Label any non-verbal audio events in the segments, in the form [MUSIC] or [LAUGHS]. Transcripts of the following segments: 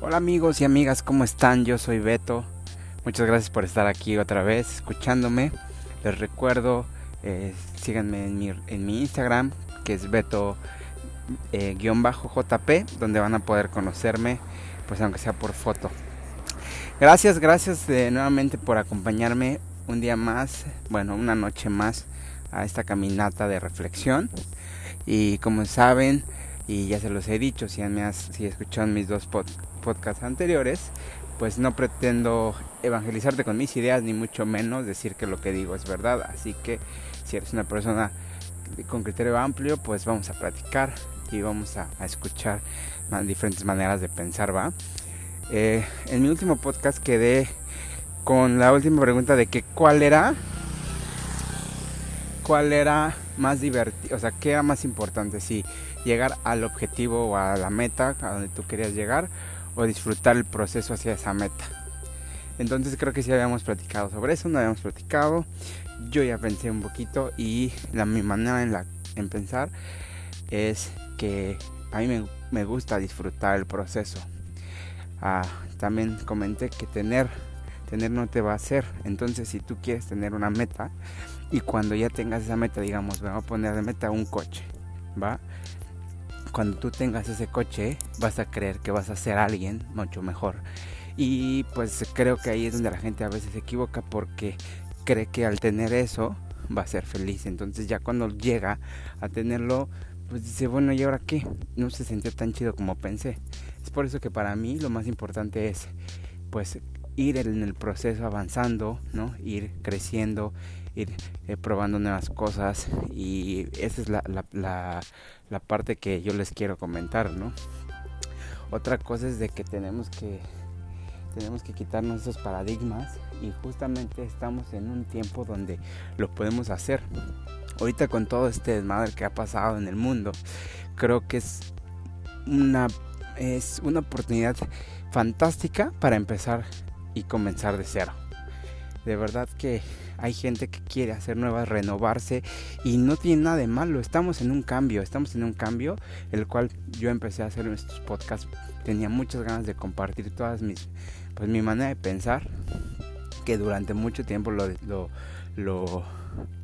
Hola amigos y amigas, ¿cómo están? Yo soy Beto. Muchas gracias por estar aquí otra vez escuchándome. Les recuerdo, eh, síganme en mi, Instagram, que es Beto-JP, eh, donde van a poder conocerme, pues aunque sea por foto. Gracias, gracias eh, nuevamente por acompañarme un día más, bueno, una noche más a esta caminata de reflexión. Y como saben, y ya se los he dicho, si, me si escuchan mis dos podcasts anteriores, pues no pretendo evangelizarte con mis ideas, ni mucho menos decir que lo que digo es verdad. Así que si eres una persona con criterio amplio, pues vamos a practicar y vamos a, escuchar diferentes maneras de pensar, ¿va? Eh, en mi último podcast quedé con la última pregunta de que cuál era cuál era más divertido, o sea, qué era más importante, si llegar al objetivo o a la meta a donde tú querías llegar o disfrutar el proceso hacia esa meta. Entonces creo que sí habíamos platicado sobre eso, no habíamos platicado. Yo ya pensé un poquito y la mi manera en la en pensar es que a mí me, gusta disfrutar el proceso. Ah, también comenté que tener tener no te va a hacer. Entonces, si tú quieres tener una meta y cuando ya tengas esa meta, digamos, vamos a poner de meta un coche, ¿va? Cuando tú tengas ese coche, vas a creer que vas a ser alguien mucho mejor. Y pues creo que ahí es donde la gente a veces se equivoca porque cree que al tener eso va a ser feliz. Entonces ya cuando llega a tenerlo, pues dice, bueno, ¿y ahora qué? No se sintió tan chido como pensé. Es por eso que para mí lo más importante es pues ir en el proceso avanzando, ¿no? Ir creciendo, ir eh, probando nuevas cosas y esa es la, la, parte que yo les quiero comentar, ¿no? Otra cosa es de que tenemos que tenemos que quitarnos esos paradigmas y justamente estamos en un tiempo donde lo podemos hacer. Ahorita con todo este desmadre que ha pasado en el mundo, creo que es una es una oportunidad fantástica para empezar y comenzar de cero. De verdad que hay gente que quiere hacer nuevas, renovarse y no tiene nada de malo. Estamos en un cambio, estamos en un cambio, el cual yo empecé a hacer estos podcasts. Tenía muchas ganas de compartir todas mis, pues mi manera de pensar, que durante mucho tiempo lo, lo,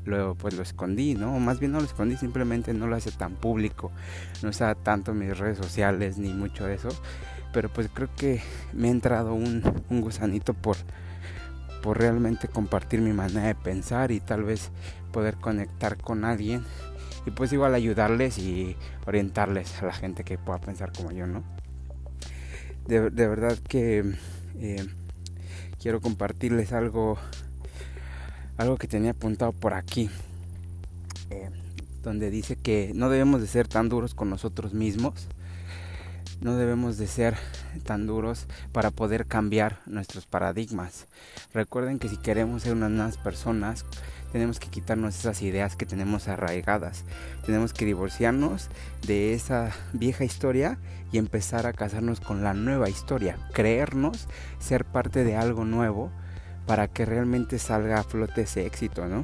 lo, pues lo escondí, ¿no? Más bien no lo escondí, simplemente no lo hace tan público, no está tanto mis redes sociales ni mucho de eso pero pues creo que me ha entrado un, gusanito por, por realmente compartir mi manera de pensar y tal vez poder conectar con alguien y pues igual ayudarles y orientarles a la gente que pueda pensar como yo, ¿no? De, verdad que eh, quiero compartirles algo, algo que tenía apuntado por aquí, eh, donde dice que no debemos de ser tan duros con nosotros mismos no debemos de ser tan duros para poder cambiar nuestros paradigmas. Recuerden que si queremos ser unas nuevas personas, tenemos que quitarnos esas ideas que tenemos arraigadas. Tenemos que divorciarnos de esa vieja historia y empezar a casarnos con la nueva historia. Creernos ser parte de algo nuevo para que realmente salga a flote ese éxito, ¿no?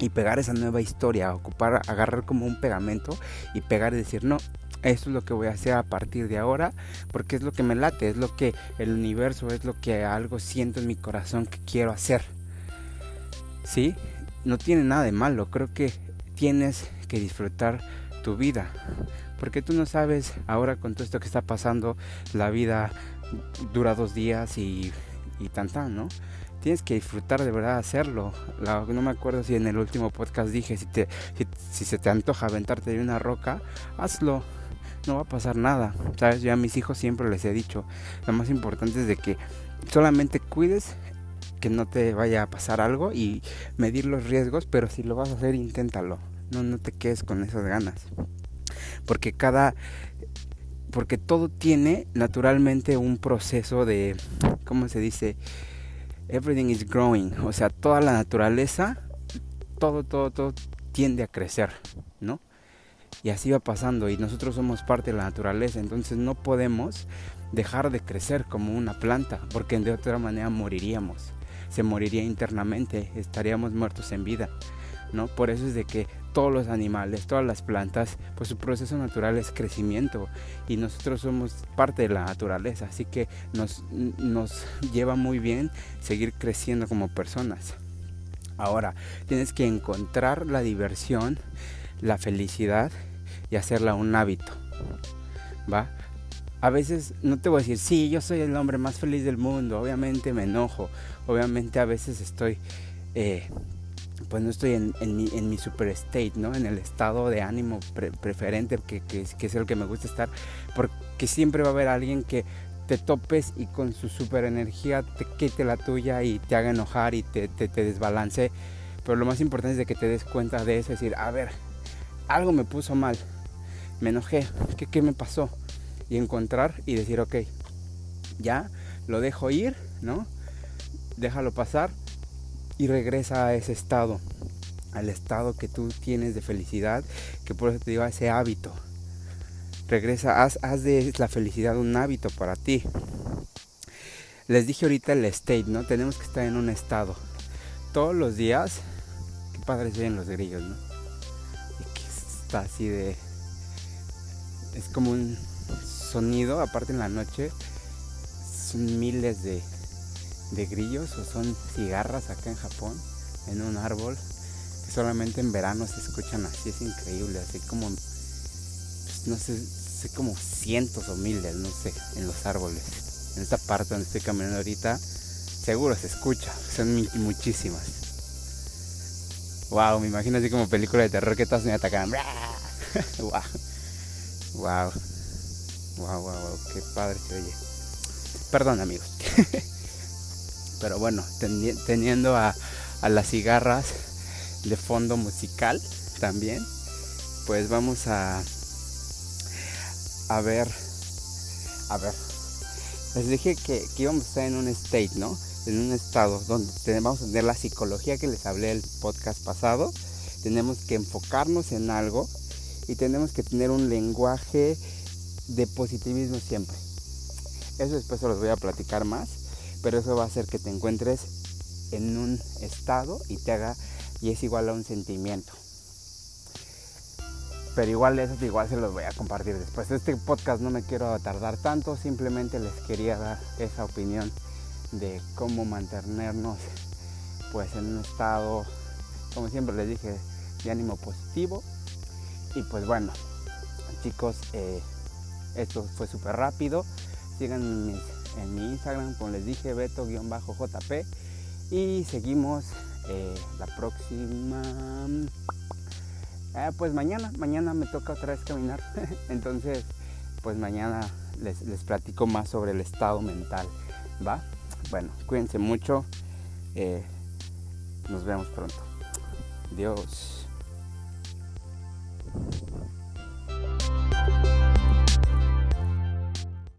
y pegar esa nueva historia, ocupar, agarrar como un pegamento y pegar y decir, no, esto es lo que voy a hacer a partir de ahora, porque es lo que me late, es lo que el universo, es lo que algo siento en mi corazón que quiero hacer. ¿Sí? No tiene nada de malo, creo que tienes que disfrutar tu vida, porque tú no sabes ahora con todo esto que está pasando, la vida dura dos días y, y tan tan, ¿no? tienes que disfrutar de verdad hacerlo. no me acuerdo si en el último podcast dije, si, te, si, se te antoja aventarte de una roca, hazlo. No va a pasar nada. Sabes, yo a mis hijos siempre les he dicho, lo más importante es de que solamente cuides que no te vaya a pasar algo y medir los riesgos, pero si lo vas a hacer, inténtalo. No, no te quedes con esas ganas. Porque cada porque todo tiene naturalmente un proceso de ¿cómo se dice? everything is growing, o sea, toda la naturaleza, todo, todo, todo tiende a crecer, ¿no? Y así va pasando y nosotros somos parte de la naturaleza, entonces no podemos dejar de crecer como una planta, porque de otra manera moriríamos, se moriría internamente, estaríamos muertos en vida, ¿no? Por eso es de que todos los animales, todas las plantas, pues su proceso natural es crecimiento y nosotros somos parte de la naturaleza, así que nos, nos lleva muy bien seguir creciendo como personas. Ahora, tienes que encontrar la diversión, la felicidad y hacerla un hábito. ¿Va? A veces no te voy a decir, sí, yo soy el hombre más feliz del mundo, obviamente me enojo, obviamente a veces estoy eh, pues no estoy en, mi, en, mi, super state, ¿no? En el estado de ánimo preferente que, que, es el que me gusta estar, porque siempre va a haber alguien que te topes y con su super energía te quite la tuya y te haga enojar y te, te, desbalance. Pero lo más importante es de que te des cuenta de eso, es decir, a ver, algo me puso mal, me enojé, ¿qué, qué me pasó? Y encontrar y decir, ok, ya, lo dejo ir, ¿no? Déjalo pasar y regresa a ese estado, al estado que tú tienes de felicidad, que por eso te digo, ese hábito. Regresa, haz, haz de la felicidad un hábito para ti. Les dije ahorita el state, ¿no? Tenemos que estar en un estado. Todos los días, qué padres ven los grillos, ¿no? Así de... Es como un sonido, aparte en la noche, son miles de, de grillos o son cigarras acá en Japón, en un árbol, que solamente en verano se escuchan así, es increíble, así como, pues, no sé, sé como cientos o miles, no sé, en los árboles. En esta parte donde estoy caminando ahorita, seguro se escucha, son muchísimas. Wow, me imagino así como película de terror que todas me atacan. wow. Wow. Wow, wow, wow, qué padre se oye. Perdón, amigos. [LAUGHS] Pero bueno, teniendo a, las cigarras de fondo musical también, pues vamos a, a ver, a ver, les dije que, íbamos a estar en un state, ¿no? En un estado donde tenemos a tener la psicología que les hablé el podcast pasado, tenemos que enfocarnos en algo y tenemos que tener un lenguaje de positivismo siempre. Eso después se los voy a platicar más pero eso va a hacer que te encuentres en un estado y te haga y es igual a un sentimiento. Pero igual eso igual se los voy a compartir después. Este podcast no me quiero tardar tanto, simplemente les quería dar esa opinión de cómo mantenernos pues en un estado, como siempre les dije, de ánimo positivo. Y pues bueno, chicos, eh, esto fue súper rápido. Sigan mis en mi Instagram, como les dije, beto-jp. Y seguimos eh, la próxima... Eh, pues mañana, mañana me toca otra vez caminar. [LAUGHS] Entonces, pues mañana les, les, platico más sobre el estado mental. ¿Va? Bueno, cuídense mucho. Eh, nos vemos pronto. Dios.